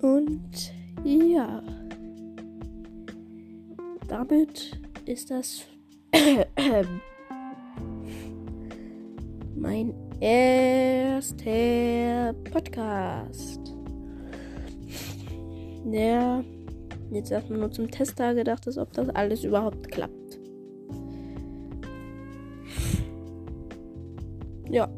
Und ja, damit ist das mein erster Podcast. Der jetzt erstmal nur zum Test da gedacht ist, ob das alles überhaupt klappt. Ja.